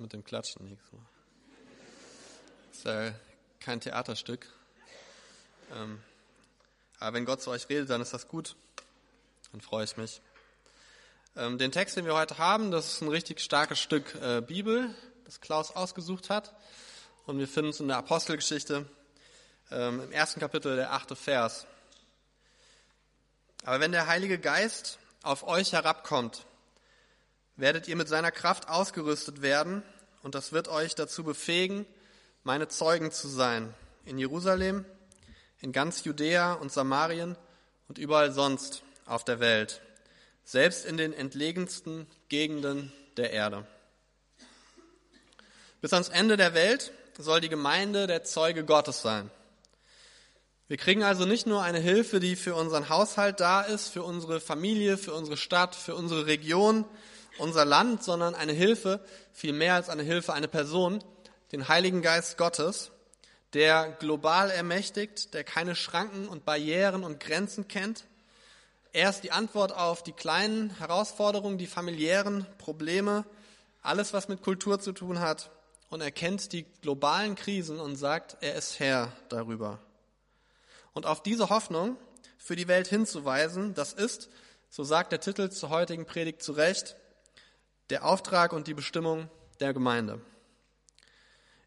das mit dem Klatschen nicht so. Ist ja kein Theaterstück. Ähm, aber wenn Gott zu euch redet, dann ist das gut. Dann freue ich mich. Ähm, den Text, den wir heute haben, das ist ein richtig starkes Stück äh, Bibel, das Klaus ausgesucht hat. Und wir finden es in der Apostelgeschichte ähm, im ersten Kapitel, der achte Vers. Aber wenn der Heilige Geist auf euch herabkommt, werdet ihr mit seiner Kraft ausgerüstet werden und das wird euch dazu befähigen, meine Zeugen zu sein in Jerusalem, in ganz Judäa und Samarien und überall sonst auf der Welt, selbst in den entlegensten Gegenden der Erde. Bis ans Ende der Welt soll die Gemeinde der Zeuge Gottes sein. Wir kriegen also nicht nur eine Hilfe, die für unseren Haushalt da ist, für unsere Familie, für unsere Stadt, für unsere Region, unser Land, sondern eine Hilfe, viel mehr als eine Hilfe, eine Person, den Heiligen Geist Gottes, der global ermächtigt, der keine Schranken und Barrieren und Grenzen kennt. Er ist die Antwort auf die kleinen Herausforderungen, die familiären Probleme, alles, was mit Kultur zu tun hat. Und er kennt die globalen Krisen und sagt, er ist Herr darüber. Und auf diese Hoffnung für die Welt hinzuweisen, das ist, so sagt der Titel zur heutigen Predigt zu Recht, der Auftrag und die Bestimmung der Gemeinde.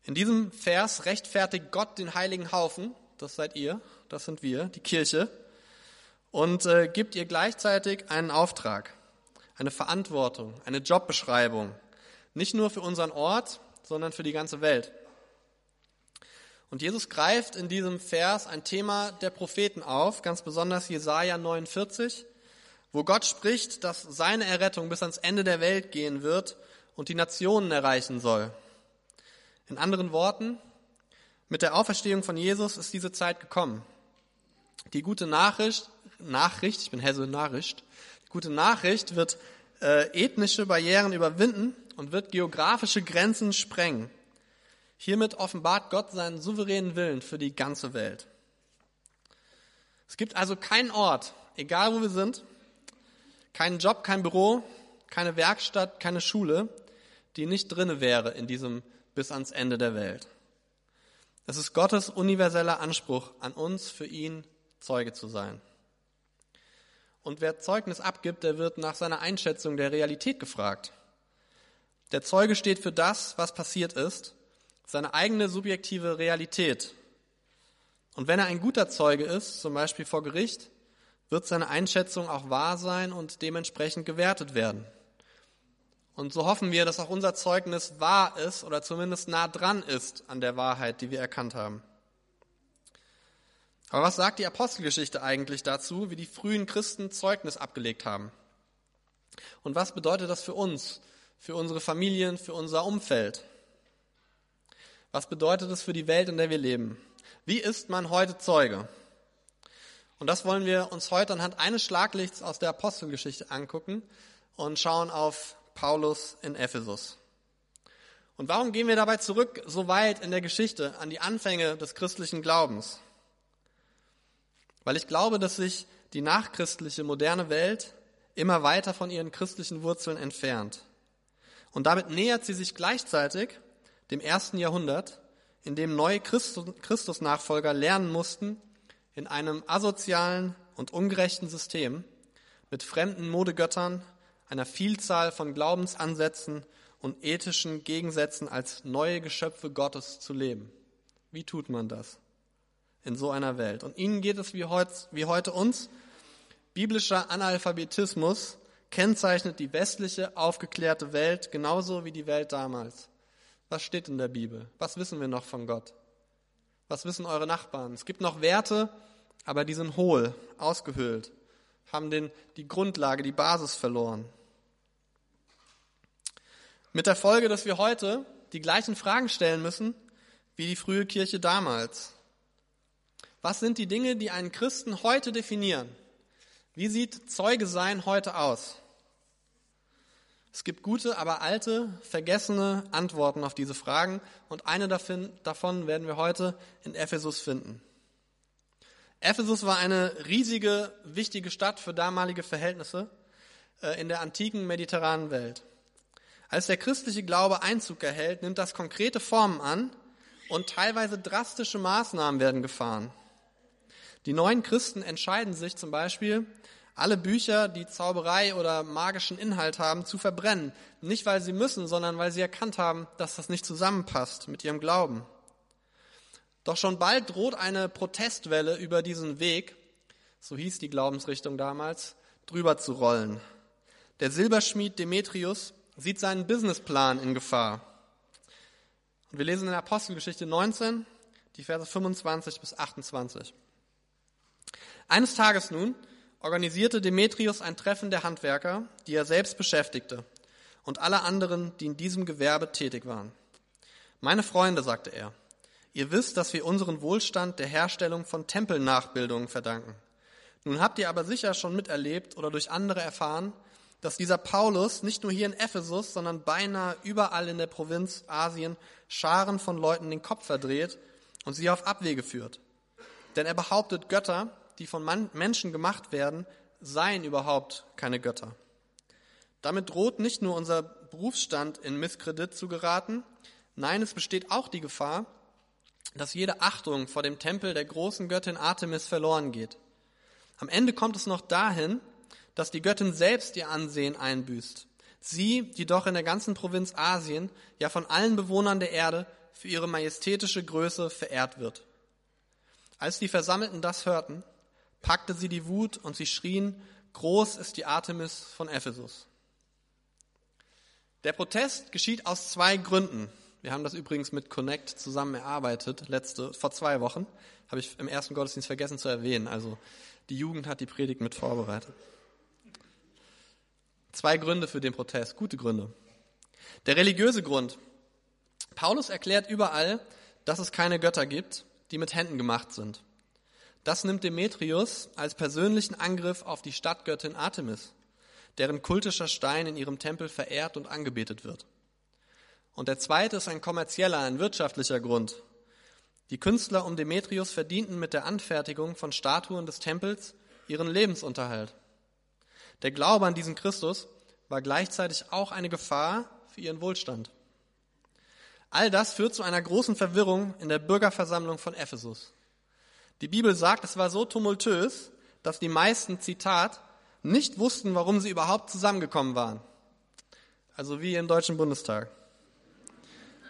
In diesem Vers rechtfertigt Gott den heiligen Haufen, das seid ihr, das sind wir, die Kirche, und äh, gibt ihr gleichzeitig einen Auftrag, eine Verantwortung, eine Jobbeschreibung, nicht nur für unseren Ort, sondern für die ganze Welt. Und Jesus greift in diesem Vers ein Thema der Propheten auf, ganz besonders Jesaja 49, wo Gott spricht, dass seine Errettung bis ans Ende der Welt gehen wird und die Nationen erreichen soll. In anderen Worten, mit der Auferstehung von Jesus ist diese Zeit gekommen. Die gute Nachricht, Nachricht, ich bin Hesse Nachricht, die gute Nachricht wird äh, ethnische Barrieren überwinden und wird geografische Grenzen sprengen. Hiermit offenbart Gott seinen souveränen Willen für die ganze Welt. Es gibt also keinen Ort, egal wo wir sind, keinen Job, kein Büro, keine Werkstatt, keine Schule, die nicht drinne wäre in diesem bis ans Ende der Welt. Es ist Gottes universeller Anspruch an uns, für ihn Zeuge zu sein. Und wer Zeugnis abgibt, der wird nach seiner Einschätzung der Realität gefragt. Der Zeuge steht für das, was passiert ist seine eigene subjektive Realität. Und wenn er ein guter Zeuge ist, zum Beispiel vor Gericht, wird seine Einschätzung auch wahr sein und dementsprechend gewertet werden. Und so hoffen wir, dass auch unser Zeugnis wahr ist oder zumindest nah dran ist an der Wahrheit, die wir erkannt haben. Aber was sagt die Apostelgeschichte eigentlich dazu, wie die frühen Christen Zeugnis abgelegt haben? Und was bedeutet das für uns, für unsere Familien, für unser Umfeld? Was bedeutet es für die Welt, in der wir leben? Wie ist man heute Zeuge? Und das wollen wir uns heute anhand eines Schlaglichts aus der Apostelgeschichte angucken und schauen auf Paulus in Ephesus. Und warum gehen wir dabei zurück so weit in der Geschichte an die Anfänge des christlichen Glaubens? Weil ich glaube, dass sich die nachchristliche moderne Welt immer weiter von ihren christlichen Wurzeln entfernt. Und damit nähert sie sich gleichzeitig dem ersten Jahrhundert, in dem neue Christusnachfolger lernen mussten, in einem asozialen und ungerechten System mit fremden Modegöttern, einer Vielzahl von Glaubensansätzen und ethischen Gegensätzen als neue Geschöpfe Gottes zu leben. Wie tut man das in so einer Welt? Und ihnen geht es wie heute, uns. Biblischer Analphabetismus kennzeichnet die westliche aufgeklärte Welt genauso wie die Welt damals. Was steht in der Bibel? Was wissen wir noch von Gott? Was wissen eure Nachbarn? Es gibt noch Werte, aber die sind hohl, ausgehöhlt, haben den, die Grundlage, die Basis verloren. Mit der Folge, dass wir heute die gleichen Fragen stellen müssen wie die frühe Kirche damals. Was sind die Dinge, die einen Christen heute definieren? Wie sieht Zeuge sein heute aus? Es gibt gute, aber alte, vergessene Antworten auf diese Fragen und eine davon werden wir heute in Ephesus finden. Ephesus war eine riesige, wichtige Stadt für damalige Verhältnisse äh, in der antiken mediterranen Welt. Als der christliche Glaube Einzug erhält, nimmt das konkrete Formen an und teilweise drastische Maßnahmen werden gefahren. Die neuen Christen entscheiden sich zum Beispiel, alle Bücher, die Zauberei oder magischen Inhalt haben, zu verbrennen. Nicht, weil sie müssen, sondern weil sie erkannt haben, dass das nicht zusammenpasst mit ihrem Glauben. Doch schon bald droht eine Protestwelle über diesen Weg, so hieß die Glaubensrichtung damals, drüber zu rollen. Der Silberschmied Demetrius sieht seinen Businessplan in Gefahr. Und wir lesen in Apostelgeschichte 19, die Verse 25 bis 28. Eines Tages nun organisierte Demetrius ein Treffen der Handwerker, die er selbst beschäftigte, und alle anderen, die in diesem Gewerbe tätig waren. Meine Freunde, sagte er, ihr wisst, dass wir unseren Wohlstand der Herstellung von Tempelnachbildungen verdanken. Nun habt ihr aber sicher schon miterlebt oder durch andere erfahren, dass dieser Paulus nicht nur hier in Ephesus, sondern beinahe überall in der Provinz Asien Scharen von Leuten den Kopf verdreht und sie auf Abwege führt. Denn er behauptet, Götter, die von Menschen gemacht werden, seien überhaupt keine Götter. Damit droht nicht nur unser Berufsstand in Misskredit zu geraten, nein, es besteht auch die Gefahr, dass jede Achtung vor dem Tempel der großen Göttin Artemis verloren geht. Am Ende kommt es noch dahin, dass die Göttin selbst ihr Ansehen einbüßt. Sie, die doch in der ganzen Provinz Asien, ja von allen Bewohnern der Erde, für ihre majestätische Größe verehrt wird. Als die Versammelten das hörten, packte sie die Wut und sie schrien, groß ist die Artemis von Ephesus. Der Protest geschieht aus zwei Gründen. Wir haben das übrigens mit Connect zusammen erarbeitet, letzte, vor zwei Wochen. Habe ich im ersten Gottesdienst vergessen zu erwähnen. Also die Jugend hat die Predigt mit vorbereitet. Zwei Gründe für den Protest, gute Gründe. Der religiöse Grund. Paulus erklärt überall, dass es keine Götter gibt, die mit Händen gemacht sind. Das nimmt Demetrius als persönlichen Angriff auf die Stadtgöttin Artemis, deren kultischer Stein in ihrem Tempel verehrt und angebetet wird. Und der zweite ist ein kommerzieller, ein wirtschaftlicher Grund. Die Künstler um Demetrius verdienten mit der Anfertigung von Statuen des Tempels ihren Lebensunterhalt. Der Glaube an diesen Christus war gleichzeitig auch eine Gefahr für ihren Wohlstand. All das führt zu einer großen Verwirrung in der Bürgerversammlung von Ephesus. Die Bibel sagt, es war so tumultös, dass die meisten, Zitat, nicht wussten, warum sie überhaupt zusammengekommen waren. Also wie im Deutschen Bundestag.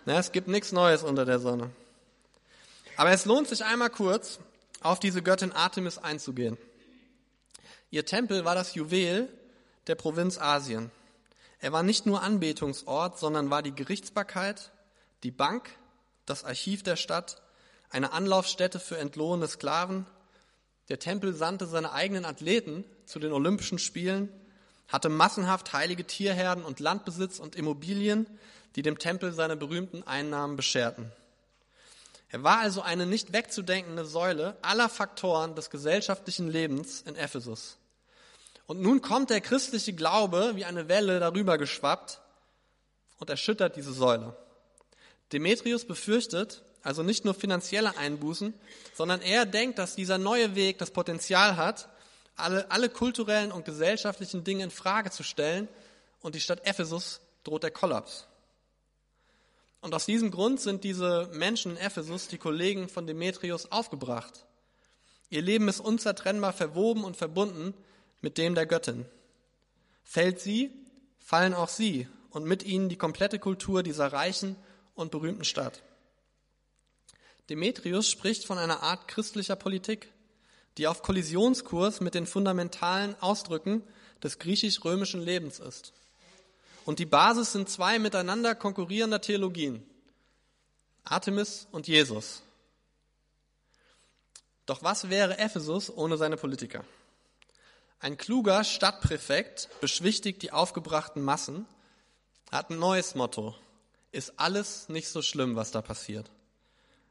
Na, es gibt nichts Neues unter der Sonne. Aber es lohnt sich einmal kurz, auf diese Göttin Artemis einzugehen. Ihr Tempel war das Juwel der Provinz Asien. Er war nicht nur Anbetungsort, sondern war die Gerichtsbarkeit, die Bank, das Archiv der Stadt, eine Anlaufstätte für entlohene Sklaven. Der Tempel sandte seine eigenen Athleten zu den Olympischen Spielen, hatte massenhaft heilige Tierherden und Landbesitz und Immobilien, die dem Tempel seine berühmten Einnahmen bescherten. Er war also eine nicht wegzudenkende Säule aller Faktoren des gesellschaftlichen Lebens in Ephesus. Und nun kommt der christliche Glaube wie eine Welle darüber geschwappt und erschüttert diese Säule. Demetrius befürchtet also nicht nur finanzielle Einbußen, sondern er denkt, dass dieser neue Weg das Potenzial hat, alle, alle kulturellen und gesellschaftlichen Dinge in Frage zu stellen und die Stadt Ephesus droht der Kollaps. Und aus diesem Grund sind diese Menschen in Ephesus, die Kollegen von Demetrius, aufgebracht. Ihr Leben ist unzertrennbar verwoben und verbunden mit dem der Göttin. Fällt sie, fallen auch sie und mit ihnen die komplette Kultur dieser reichen und berühmten Stadt. Demetrius spricht von einer Art christlicher Politik, die auf Kollisionskurs mit den fundamentalen Ausdrücken des griechisch-römischen Lebens ist. Und die Basis sind zwei miteinander konkurrierender Theologien, Artemis und Jesus. Doch was wäre Ephesus ohne seine Politiker? Ein kluger Stadtpräfekt beschwichtigt die aufgebrachten Massen, hat ein neues Motto. Ist alles nicht so schlimm, was da passiert.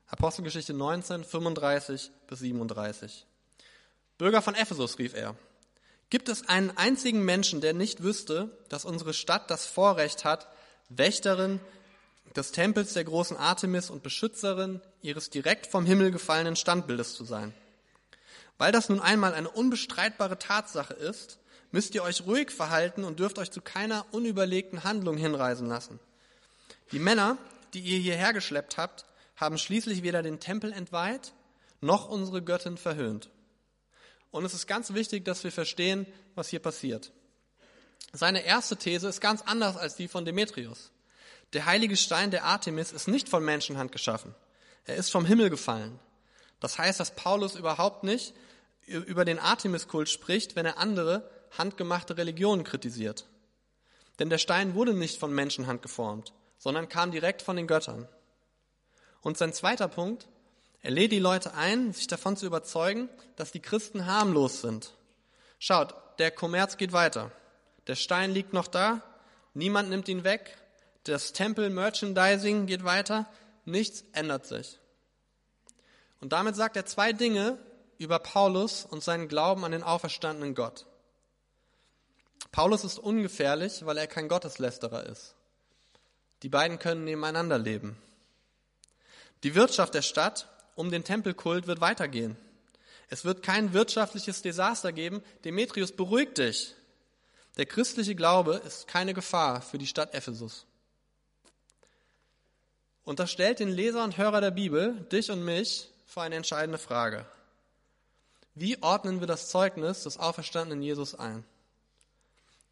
Apostelgeschichte 19, 35 bis 37. Bürger von Ephesus, rief er. Gibt es einen einzigen Menschen, der nicht wüsste, dass unsere Stadt das Vorrecht hat, Wächterin des Tempels der großen Artemis und Beschützerin ihres direkt vom Himmel gefallenen Standbildes zu sein? Weil das nun einmal eine unbestreitbare Tatsache ist, müsst ihr euch ruhig verhalten und dürft euch zu keiner unüberlegten Handlung hinreisen lassen. Die Männer, die ihr hierher geschleppt habt, haben schließlich weder den Tempel entweiht, noch unsere Göttin verhöhnt. Und es ist ganz wichtig, dass wir verstehen, was hier passiert. Seine erste These ist ganz anders als die von Demetrius. Der heilige Stein der Artemis ist nicht von Menschenhand geschaffen. Er ist vom Himmel gefallen. Das heißt, dass Paulus überhaupt nicht über den Artemiskult spricht, wenn er andere handgemachte Religionen kritisiert. Denn der Stein wurde nicht von Menschenhand geformt, sondern kam direkt von den Göttern. Und sein zweiter Punkt, er lädt die Leute ein, sich davon zu überzeugen, dass die Christen harmlos sind. Schaut, der Kommerz geht weiter. Der Stein liegt noch da, niemand nimmt ihn weg, das Tempel-Merchandising geht weiter, nichts ändert sich. Und damit sagt er zwei Dinge über Paulus und seinen Glauben an den auferstandenen Gott. Paulus ist ungefährlich, weil er kein Gotteslästerer ist. Die beiden können nebeneinander leben. Die Wirtschaft der Stadt um den Tempelkult wird weitergehen. Es wird kein wirtschaftliches Desaster geben. Demetrius, beruhig dich. Der christliche Glaube ist keine Gefahr für die Stadt Ephesus. Und das stellt den Leser und Hörer der Bibel, dich und mich, vor eine entscheidende Frage. Wie ordnen wir das Zeugnis des auferstandenen Jesus ein?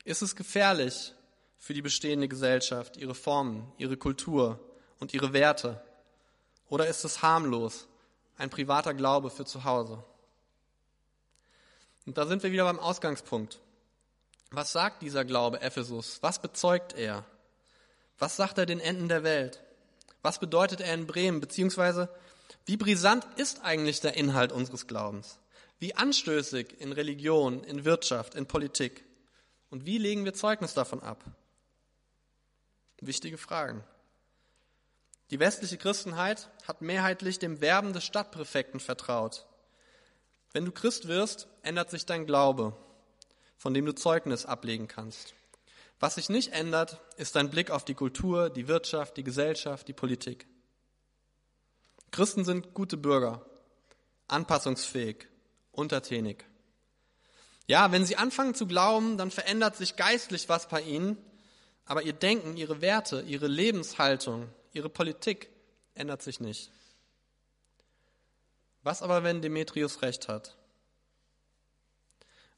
Ist es gefährlich für die bestehende Gesellschaft, ihre Formen, ihre Kultur und ihre Werte? Oder ist es harmlos, ein privater Glaube für zu Hause? Und da sind wir wieder beim Ausgangspunkt. Was sagt dieser Glaube Ephesus? Was bezeugt er? Was sagt er den Enden der Welt? Was bedeutet er in Bremen? Beziehungsweise, wie brisant ist eigentlich der Inhalt unseres Glaubens? Wie anstößig in Religion, in Wirtschaft, in Politik? Und wie legen wir Zeugnis davon ab? Wichtige Fragen. Die westliche Christenheit hat mehrheitlich dem Werben des Stadtpräfekten vertraut. Wenn du Christ wirst, ändert sich dein Glaube, von dem du Zeugnis ablegen kannst. Was sich nicht ändert, ist dein Blick auf die Kultur, die Wirtschaft, die Gesellschaft, die Politik. Christen sind gute Bürger, anpassungsfähig, untertänig. Ja, wenn sie anfangen zu glauben, dann verändert sich geistlich was bei ihnen, aber ihr Denken, ihre Werte, ihre Lebenshaltung, ihre Politik ändert sich nicht. Was aber, wenn Demetrius recht hat?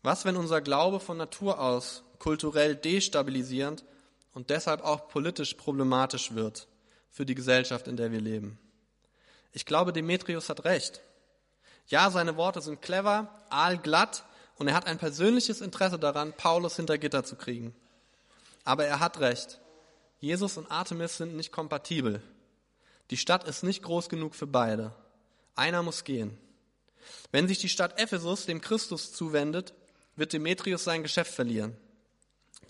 Was, wenn unser Glaube von Natur aus kulturell destabilisierend und deshalb auch politisch problematisch wird für die Gesellschaft, in der wir leben? Ich glaube, Demetrius hat recht. Ja, seine Worte sind clever, aalglatt und er hat ein persönliches Interesse daran, Paulus hinter Gitter zu kriegen. Aber er hat recht. Jesus und Artemis sind nicht kompatibel. Die Stadt ist nicht groß genug für beide. Einer muss gehen. Wenn sich die Stadt Ephesus dem Christus zuwendet, wird Demetrius sein Geschäft verlieren.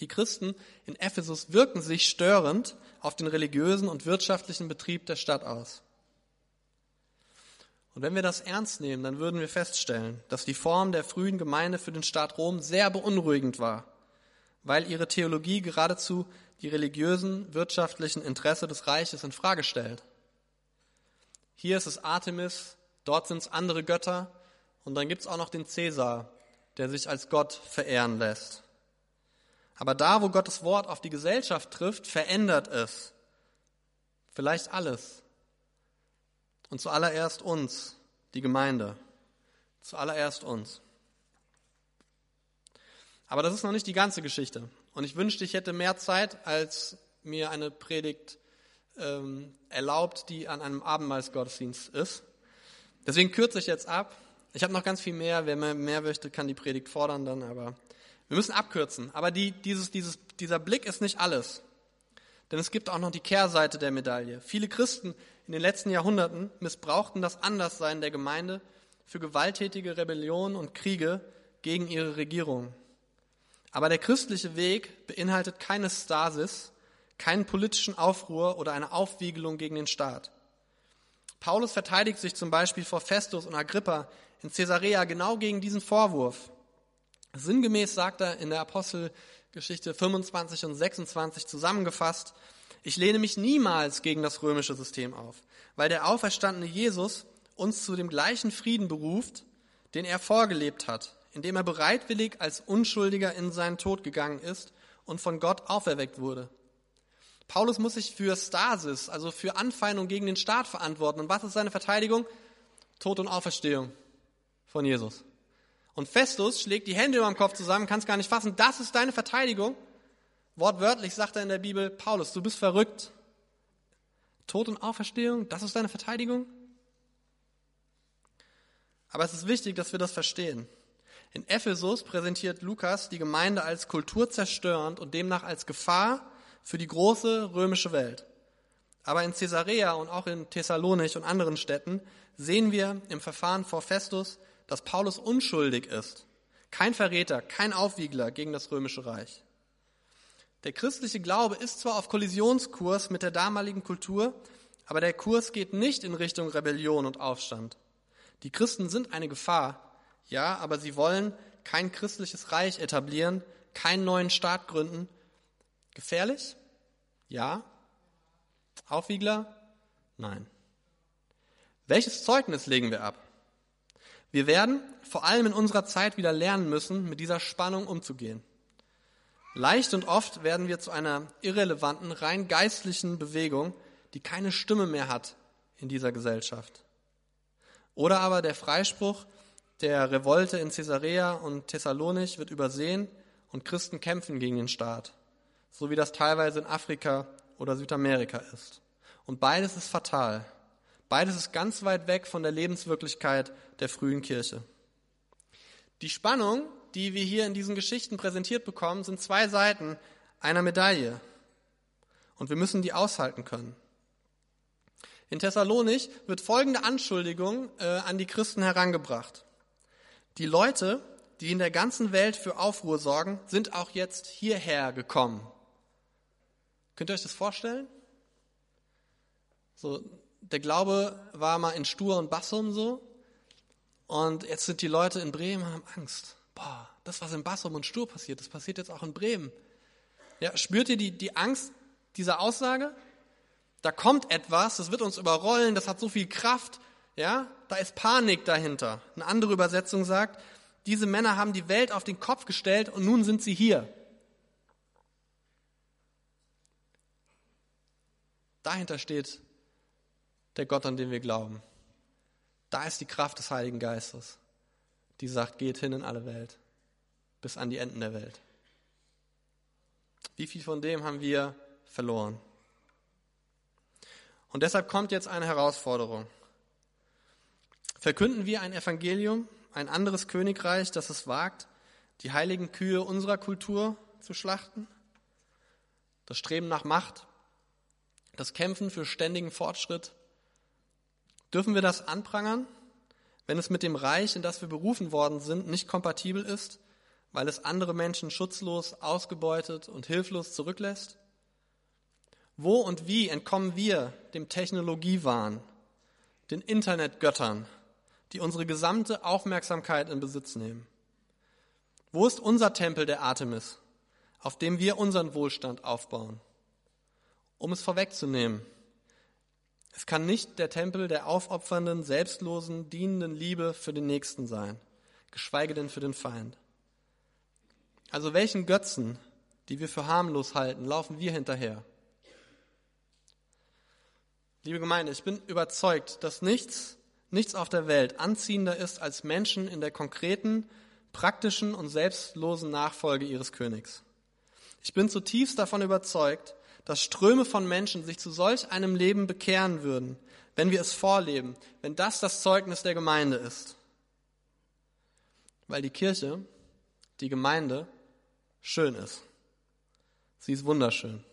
Die Christen in Ephesus wirken sich störend auf den religiösen und wirtschaftlichen Betrieb der Stadt aus. Und wenn wir das ernst nehmen, dann würden wir feststellen, dass die Form der frühen Gemeinde für den Staat Rom sehr beunruhigend war, weil ihre Theologie geradezu die religiösen, wirtschaftlichen Interesse des Reiches in Frage stellt. Hier ist es Artemis, dort sind es andere Götter und dann gibt es auch noch den Cäsar, der sich als Gott verehren lässt. Aber da, wo Gottes Wort auf die Gesellschaft trifft, verändert es vielleicht alles. Und zuallererst uns, die Gemeinde. Zuallererst uns. Aber das ist noch nicht die ganze Geschichte. Und ich wünschte, ich hätte mehr Zeit, als mir eine Predigt ähm, erlaubt, die an einem Abendmahlsgottesdienst ist. Deswegen kürze ich jetzt ab ich habe noch ganz viel mehr. Wer mehr, möchte, kann die Predigt fordern dann, aber wir müssen abkürzen. Aber die, dieses, dieses, dieser Blick ist nicht alles. Denn es gibt auch noch die Kehrseite der Medaille. Viele Christen in den letzten Jahrhunderten missbrauchten das Anderssein der Gemeinde für gewalttätige Rebellionen und Kriege gegen ihre Regierung. Aber der christliche Weg beinhaltet keine Stasis, keinen politischen Aufruhr oder eine Aufwiegelung gegen den Staat. Paulus verteidigt sich zum Beispiel vor Festus und Agrippa in Caesarea genau gegen diesen Vorwurf. Sinngemäß sagt er in der Apostelgeschichte 25 und 26 zusammengefasst, ich lehne mich niemals gegen das römische System auf, weil der auferstandene Jesus uns zu dem gleichen Frieden beruft, den er vorgelebt hat, indem er bereitwillig als Unschuldiger in seinen Tod gegangen ist und von Gott auferweckt wurde. Paulus muss sich für Stasis, also für Anfeindung gegen den Staat verantworten. Und was ist seine Verteidigung? Tod und Auferstehung von Jesus. Und Festus schlägt die Hände über dem Kopf zusammen, kann es gar nicht fassen. Das ist deine Verteidigung. Wortwörtlich sagt er in der Bibel, Paulus, du bist verrückt. Tod und Auferstehung, das ist deine Verteidigung? Aber es ist wichtig, dass wir das verstehen. In Ephesus präsentiert Lukas die Gemeinde als kulturzerstörend und demnach als Gefahr für die große römische Welt. Aber in Caesarea und auch in Thessalonich und anderen Städten sehen wir im Verfahren vor Festus, dass Paulus unschuldig ist. Kein Verräter, kein Aufwiegler gegen das römische Reich. Der christliche Glaube ist zwar auf Kollisionskurs mit der damaligen Kultur, aber der Kurs geht nicht in Richtung Rebellion und Aufstand. Die Christen sind eine Gefahr, ja, aber sie wollen kein christliches Reich etablieren, keinen neuen Staat gründen, Gefährlich? Ja. Aufwiegler? Nein. Welches Zeugnis legen wir ab? Wir werden vor allem in unserer Zeit wieder lernen müssen, mit dieser Spannung umzugehen. Leicht und oft werden wir zu einer irrelevanten, rein geistlichen Bewegung, die keine Stimme mehr hat in dieser Gesellschaft. Oder aber der Freispruch der Revolte in Caesarea und Thessalonich wird übersehen und Christen kämpfen gegen den Staat so wie das teilweise in Afrika oder Südamerika ist. Und beides ist fatal. Beides ist ganz weit weg von der Lebenswirklichkeit der frühen Kirche. Die Spannung, die wir hier in diesen Geschichten präsentiert bekommen, sind zwei Seiten einer Medaille. Und wir müssen die aushalten können. In Thessalonich wird folgende Anschuldigung äh, an die Christen herangebracht. Die Leute, die in der ganzen Welt für Aufruhr sorgen, sind auch jetzt hierher gekommen. Könnt ihr euch das vorstellen? So, der Glaube war mal in Stur und Bassum so. Und jetzt sind die Leute in Bremen und haben Angst. Boah, das, was in Bassum und Stur passiert, das passiert jetzt auch in Bremen. Ja, spürt ihr die, die Angst dieser Aussage? Da kommt etwas, das wird uns überrollen, das hat so viel Kraft. Ja, da ist Panik dahinter. Eine andere Übersetzung sagt, diese Männer haben die Welt auf den Kopf gestellt und nun sind sie hier. Dahinter steht der Gott, an den wir glauben. Da ist die Kraft des Heiligen Geistes, die sagt, geht hin in alle Welt, bis an die Enden der Welt. Wie viel von dem haben wir verloren? Und deshalb kommt jetzt eine Herausforderung. Verkünden wir ein Evangelium, ein anderes Königreich, das es wagt, die heiligen Kühe unserer Kultur zu schlachten? Das Streben nach Macht, das Kämpfen für ständigen Fortschritt. Dürfen wir das anprangern, wenn es mit dem Reich, in das wir berufen worden sind, nicht kompatibel ist, weil es andere Menschen schutzlos, ausgebeutet und hilflos zurücklässt? Wo und wie entkommen wir dem Technologiewahn, den Internetgöttern, die unsere gesamte Aufmerksamkeit in Besitz nehmen? Wo ist unser Tempel der Artemis, auf dem wir unseren Wohlstand aufbauen? Um es vorwegzunehmen, es kann nicht der Tempel der aufopfernden, selbstlosen, dienenden Liebe für den Nächsten sein, geschweige denn für den Feind. Also welchen Götzen, die wir für harmlos halten, laufen wir hinterher? Liebe Gemeinde, ich bin überzeugt, dass nichts, nichts auf der Welt anziehender ist als Menschen in der konkreten, praktischen und selbstlosen Nachfolge ihres Königs. Ich bin zutiefst davon überzeugt, dass Ströme von Menschen sich zu solch einem Leben bekehren würden, wenn wir es vorleben, wenn das das Zeugnis der Gemeinde ist. Weil die Kirche, die Gemeinde, schön ist. Sie ist wunderschön.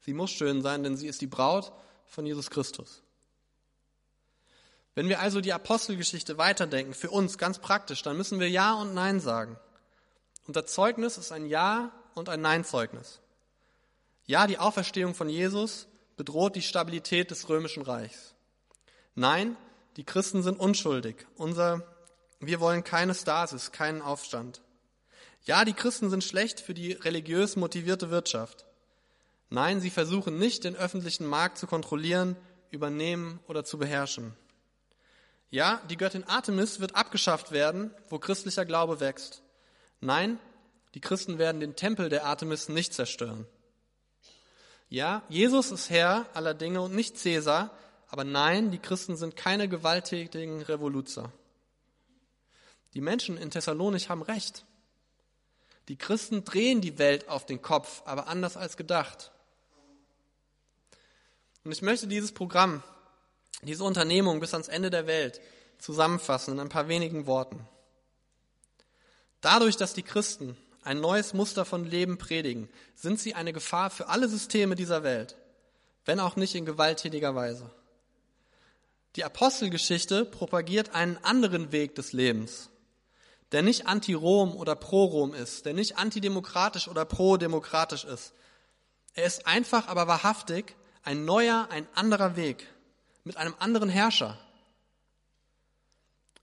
Sie muss schön sein, denn sie ist die Braut von Jesus Christus. Wenn wir also die Apostelgeschichte weiterdenken, für uns ganz praktisch, dann müssen wir Ja und Nein sagen. Unser Zeugnis ist ein Ja und ein Nein-Zeugnis. Ja, die Auferstehung von Jesus bedroht die Stabilität des römischen Reichs. Nein, die Christen sind unschuldig. Unser, wir wollen keine Stasis, keinen Aufstand. Ja, die Christen sind schlecht für die religiös motivierte Wirtschaft. Nein, sie versuchen nicht, den öffentlichen Markt zu kontrollieren, übernehmen oder zu beherrschen. Ja, die Göttin Artemis wird abgeschafft werden, wo christlicher Glaube wächst. Nein, die Christen werden den Tempel der Artemis nicht zerstören. Ja, Jesus ist Herr aller Dinge und nicht Cäsar, aber nein, die Christen sind keine gewalttätigen Revoluzer. Die Menschen in Thessalonich haben recht. Die Christen drehen die Welt auf den Kopf, aber anders als gedacht. Und ich möchte dieses Programm, diese Unternehmung bis ans Ende der Welt zusammenfassen in ein paar wenigen Worten. Dadurch, dass die Christen ein neues Muster von Leben predigen, sind sie eine Gefahr für alle Systeme dieser Welt, wenn auch nicht in gewalttätiger Weise. Die Apostelgeschichte propagiert einen anderen Weg des Lebens, der nicht anti-Rom oder pro-Rom ist, der nicht antidemokratisch oder pro-demokratisch ist. Er ist einfach, aber wahrhaftig ein neuer, ein anderer Weg mit einem anderen Herrscher.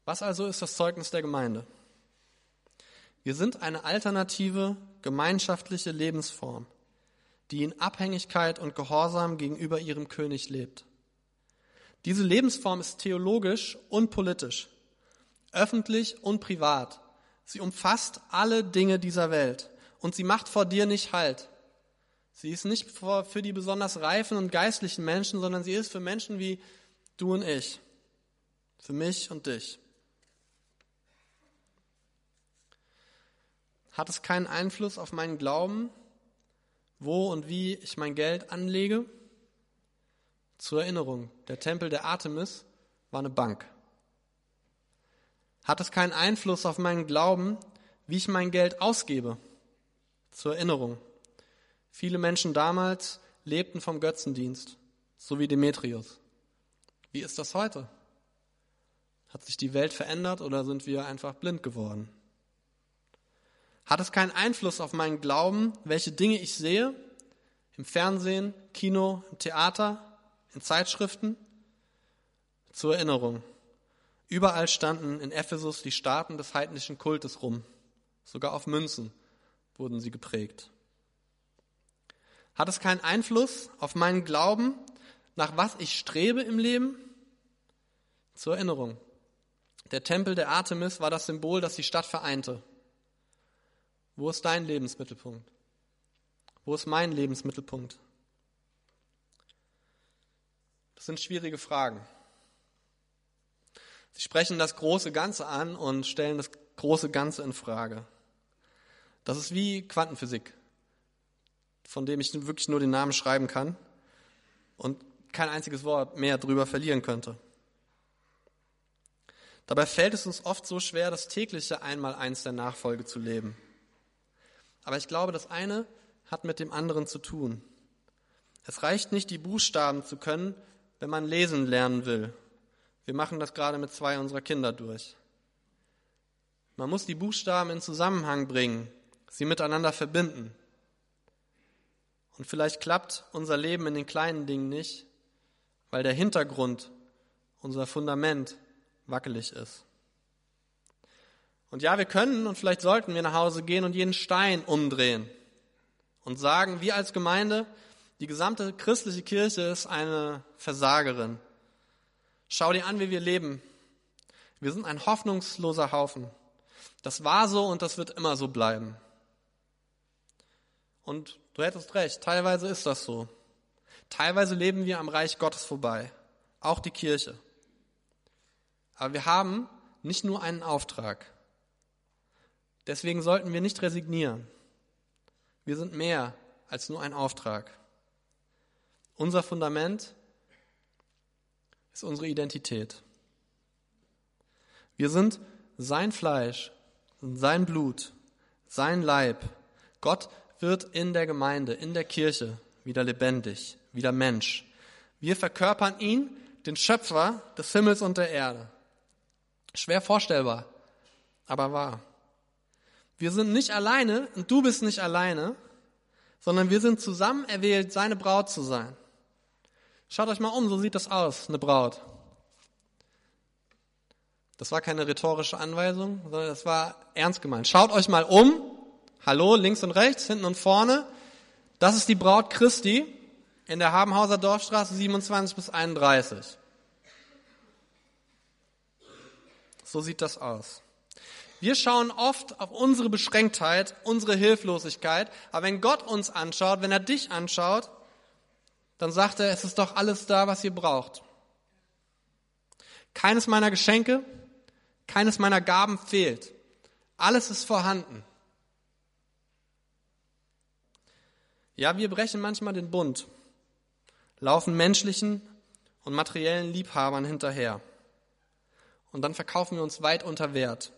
Was also ist das Zeugnis der Gemeinde? Wir sind eine alternative, gemeinschaftliche Lebensform, die in Abhängigkeit und Gehorsam gegenüber ihrem König lebt. Diese Lebensform ist theologisch und politisch, öffentlich und privat. Sie umfasst alle Dinge dieser Welt und sie macht vor dir nicht Halt. Sie ist nicht für die besonders reifen und geistlichen Menschen, sondern sie ist für Menschen wie du und ich, für mich und dich. Hat es keinen Einfluss auf meinen Glauben, wo und wie ich mein Geld anlege? Zur Erinnerung, der Tempel der Artemis war eine Bank. Hat es keinen Einfluss auf meinen Glauben, wie ich mein Geld ausgebe? Zur Erinnerung, viele Menschen damals lebten vom Götzendienst, so wie Demetrius. Wie ist das heute? Hat sich die Welt verändert oder sind wir einfach blind geworden? Hat es keinen Einfluss auf meinen Glauben, welche Dinge ich sehe? Im Fernsehen, Kino, im Theater, in Zeitschriften? Zur Erinnerung. Überall standen in Ephesus die Staaten des heidnischen Kultes rum. Sogar auf Münzen wurden sie geprägt. Hat es keinen Einfluss auf meinen Glauben, nach was ich strebe im Leben? Zur Erinnerung. Der Tempel der Artemis war das Symbol, das die Stadt vereinte. Wo ist dein Lebensmittelpunkt? Wo ist mein Lebensmittelpunkt? Das sind schwierige Fragen. Sie sprechen das große Ganze an und stellen das große Ganze in Frage. Das ist wie Quantenphysik, von dem ich wirklich nur den Namen schreiben kann und kein einziges Wort mehr drüber verlieren könnte. Dabei fällt es uns oft so schwer, das tägliche Einmaleins der Nachfolge zu leben. Aber ich glaube, das eine hat mit dem anderen zu tun. Es reicht nicht, die Buchstaben zu können, wenn man lesen lernen will. Wir machen das gerade mit zwei unserer Kinder durch. Man muss die Buchstaben in Zusammenhang bringen, sie miteinander verbinden. Und vielleicht klappt unser Leben in den kleinen Dingen nicht, weil der Hintergrund, unser Fundament wackelig ist. Und ja, wir können und vielleicht sollten wir nach Hause gehen und jeden Stein umdrehen und sagen, wir als Gemeinde, die gesamte christliche Kirche ist eine Versagerin. Schau dir an, wie wir leben. Wir sind ein hoffnungsloser Haufen. Das war so und das wird immer so bleiben. Und du hättest recht, teilweise ist das so. Teilweise leben wir am Reich Gottes vorbei, auch die Kirche. Aber wir haben nicht nur einen Auftrag. Deswegen sollten wir nicht resignieren. Wir sind mehr als nur ein Auftrag. Unser Fundament ist unsere Identität. Wir sind sein Fleisch, sein Blut, sein Leib. Gott wird in der Gemeinde, in der Kirche wieder lebendig, wieder Mensch. Wir verkörpern ihn, den Schöpfer des Himmels und der Erde. Schwer vorstellbar, aber wahr. Wir sind nicht alleine und du bist nicht alleine, sondern wir sind zusammen erwählt, seine Braut zu sein. Schaut euch mal um, so sieht das aus, eine Braut. Das war keine rhetorische Anweisung, sondern das war ernst gemeint. Schaut euch mal um. Hallo, links und rechts, hinten und vorne. Das ist die Braut Christi in der Habenhauser Dorfstraße 27 bis 31. so sieht das aus. Wir schauen oft auf unsere Beschränktheit, unsere Hilflosigkeit, aber wenn Gott uns anschaut, wenn er dich anschaut, dann sagt er, es ist doch alles da, was ihr braucht. Keines meiner Geschenke, keines meiner Gaben fehlt. Alles ist vorhanden. Ja, wir brechen manchmal den Bund, laufen menschlichen und materiellen Liebhabern hinterher. Und dann verkaufen wir uns weit unter Wert,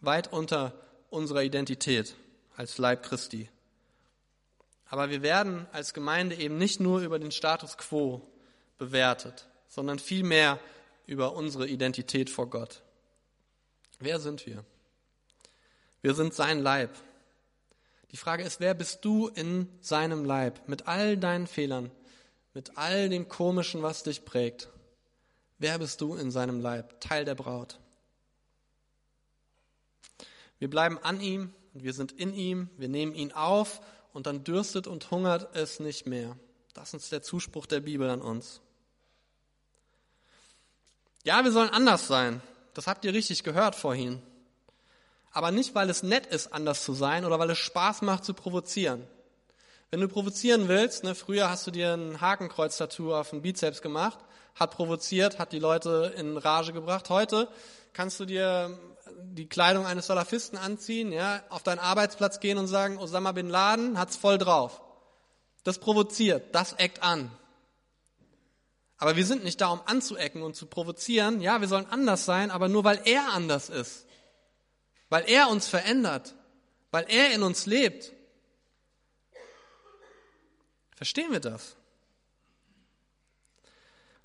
weit unter unserer Identität als Leib Christi. Aber wir werden als Gemeinde eben nicht nur über den Status quo bewertet, sondern vielmehr über unsere Identität vor Gott. Wer sind wir? Wir sind sein Leib. Die Frage ist, wer bist du in seinem Leib mit all deinen Fehlern, mit all dem Komischen, was dich prägt? Wer bist du in seinem Leib? Teil der Braut. Wir bleiben an ihm und wir sind in ihm, wir nehmen ihn auf und dann dürstet und hungert es nicht mehr. Das ist der Zuspruch der Bibel an uns. Ja, wir sollen anders sein. Das habt ihr richtig gehört vorhin. Aber nicht, weil es nett ist, anders zu sein oder weil es Spaß macht zu provozieren. Wenn du provozieren willst, ne, früher hast du dir ein Hakenkreuz-Tattoo auf den Bizeps gemacht, hat provoziert, hat die Leute in Rage gebracht. Heute kannst du dir die Kleidung eines Salafisten anziehen, ja, auf deinen Arbeitsplatz gehen und sagen, Osama bin Laden hat's voll drauf. Das provoziert, das eckt an. Aber wir sind nicht da, um anzuecken und zu provozieren. Ja, wir sollen anders sein, aber nur weil er anders ist. Weil er uns verändert. Weil er in uns lebt. Verstehen wir das?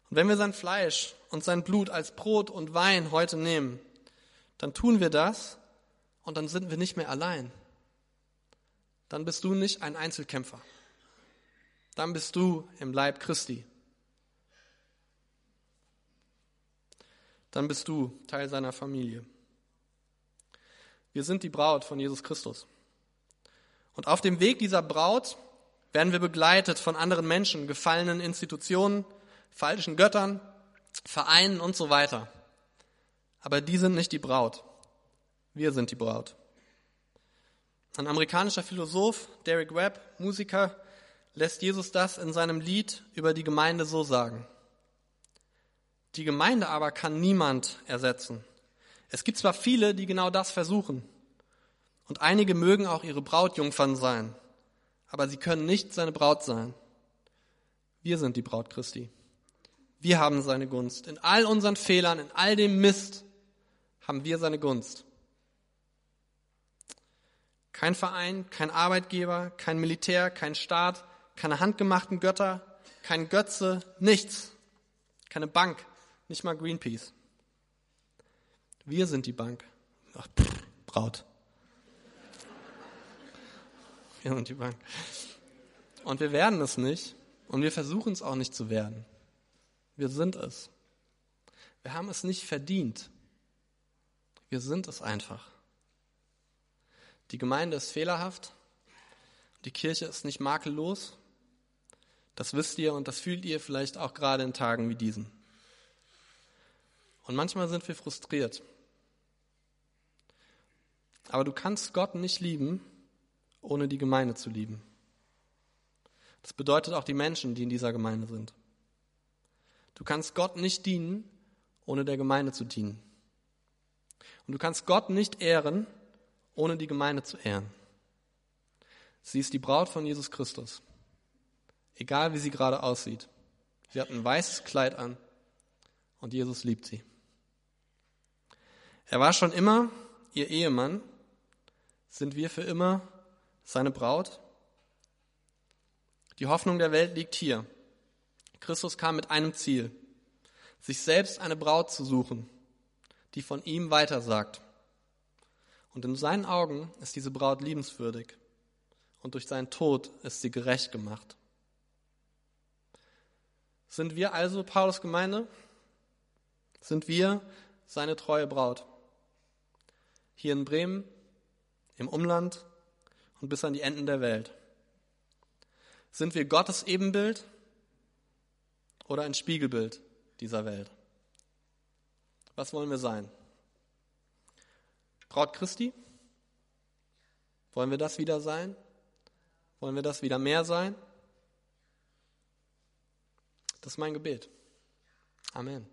Und wenn wir sein Fleisch und sein Blut als Brot und Wein heute nehmen, dann tun wir das und dann sind wir nicht mehr allein. Dann bist du nicht ein Einzelkämpfer. Dann bist du im Leib Christi. Dann bist du Teil seiner Familie. Wir sind die Braut von Jesus Christus. Und auf dem Weg dieser Braut werden wir begleitet von anderen Menschen, gefallenen Institutionen, falschen Göttern, Vereinen und so weiter. Aber die sind nicht die Braut. Wir sind die Braut. Ein amerikanischer Philosoph, Derek Webb, Musiker, lässt Jesus das in seinem Lied über die Gemeinde so sagen. Die Gemeinde aber kann niemand ersetzen. Es gibt zwar viele, die genau das versuchen, und einige mögen auch ihre Brautjungfern sein, aber sie können nicht seine Braut sein. Wir sind die Braut Christi. Wir haben seine Gunst. In all unseren Fehlern, in all dem Mist haben wir seine Gunst. Kein Verein, kein Arbeitgeber, kein Militär, kein Staat, keine handgemachten Götter, kein Götze, nichts. Keine Bank, nicht mal Greenpeace. Wir sind die Bank. Ach, pff, Braut. Wir sind die Bank. Und wir werden es nicht. Und wir versuchen es auch nicht zu werden. Wir sind es. Wir haben es nicht verdient. Wir sind es einfach. Die Gemeinde ist fehlerhaft. Die Kirche ist nicht makellos. Das wisst ihr und das fühlt ihr vielleicht auch gerade in Tagen wie diesen. Und manchmal sind wir frustriert. Aber du kannst Gott nicht lieben, ohne die Gemeinde zu lieben. Das bedeutet auch die Menschen, die in dieser Gemeinde sind. Du kannst Gott nicht dienen, ohne der Gemeinde zu dienen. Und du kannst Gott nicht ehren, ohne die Gemeinde zu ehren. Sie ist die Braut von Jesus Christus. Egal wie sie gerade aussieht. Sie hat ein weißes Kleid an und Jesus liebt sie. Er war schon immer ihr Ehemann. Sind wir für immer seine Braut? Die Hoffnung der Welt liegt hier. Christus kam mit einem Ziel, sich selbst eine Braut zu suchen, die von ihm weitersagt. Und in seinen Augen ist diese Braut liebenswürdig und durch seinen Tod ist sie gerecht gemacht. Sind wir also Paulus Gemeinde? Sind wir seine treue Braut? hier in Bremen, im Umland und bis an die Enden der Welt? Sind wir Gottes Ebenbild oder ein Spiegelbild dieser Welt? Was wollen wir sein? Braut Christi? Wollen wir das wieder sein? Wollen wir das wieder mehr sein? Das ist mein Gebet. Amen.